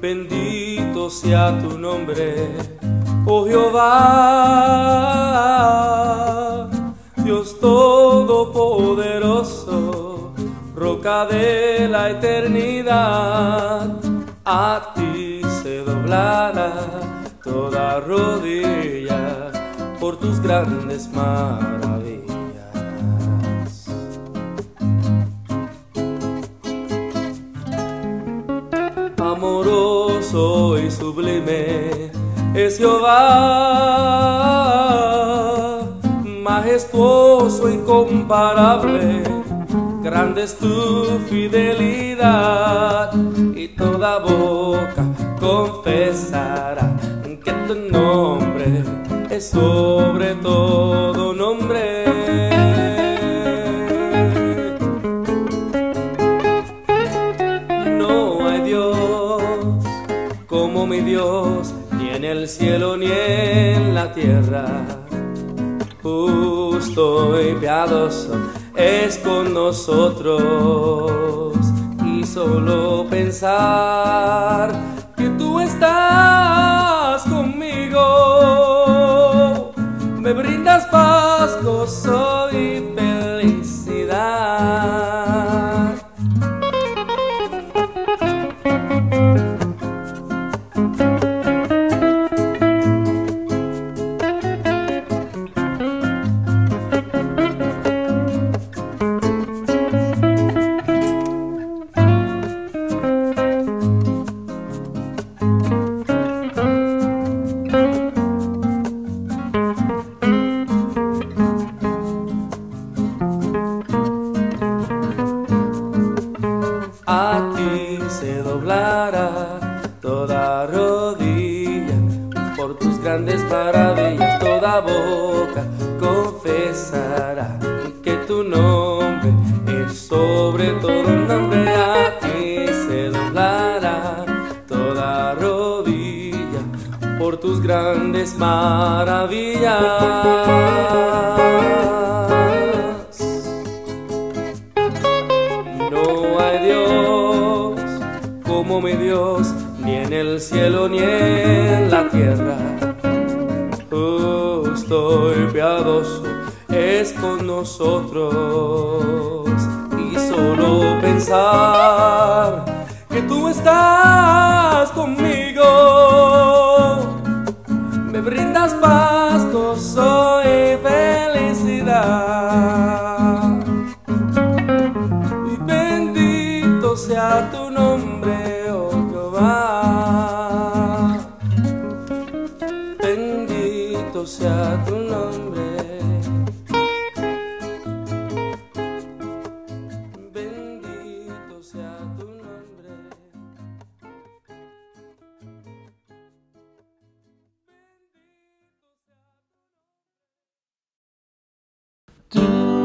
Bendito sea tu nombre, oh Jehová, Dios todopoderoso, roca de la eternidad, a ti se doblará toda rodilla por tus grandes maravillas. amoroso y sublime es Jehová, majestuoso, incomparable, grande es tu fidelidad y toda boca confesará que tu nombre es sobre todo nombre. No hay Dios como mi Dios, ni en el cielo ni en la tierra. Justo y piadoso es con nosotros. Y solo pensar que tú estás sobre todo nombre. A ti se doblará toda rodilla por tus grandes maravillas. No hay Dios como mi Dios, ni en el cielo ni en la tierra. Justo y piadoso es con nosotros. Solo pensar que tú estás conmigo, me brindas paz, do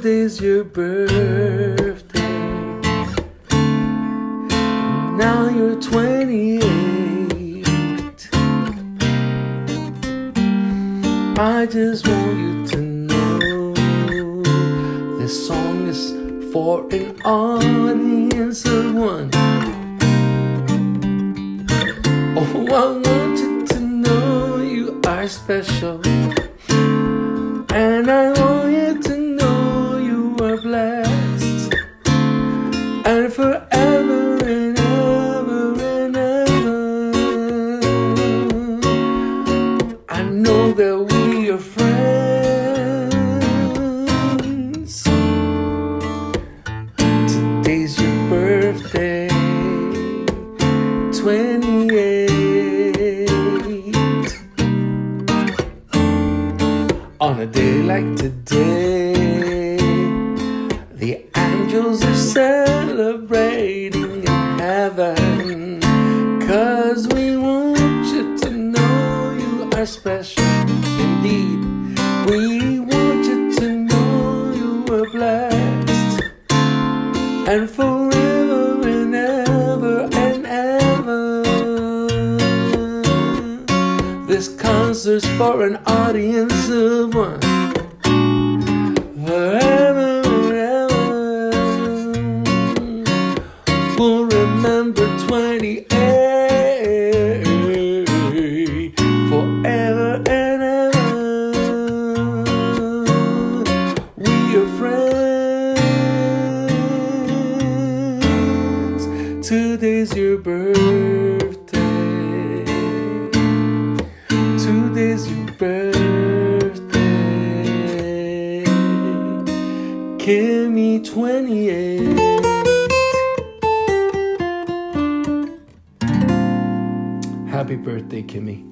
Today's your birthday. Now you're 28. I just want you to know this song is for an audience of one. Oh, I want you to know you are special. 28. On a day like today, the angels are celebrating in heaven. Cause we want you to know you are special indeed. We want you to know you are blessed. And forever concert's for an audience of one. Kimmy 28. Happy birthday, Kimmy.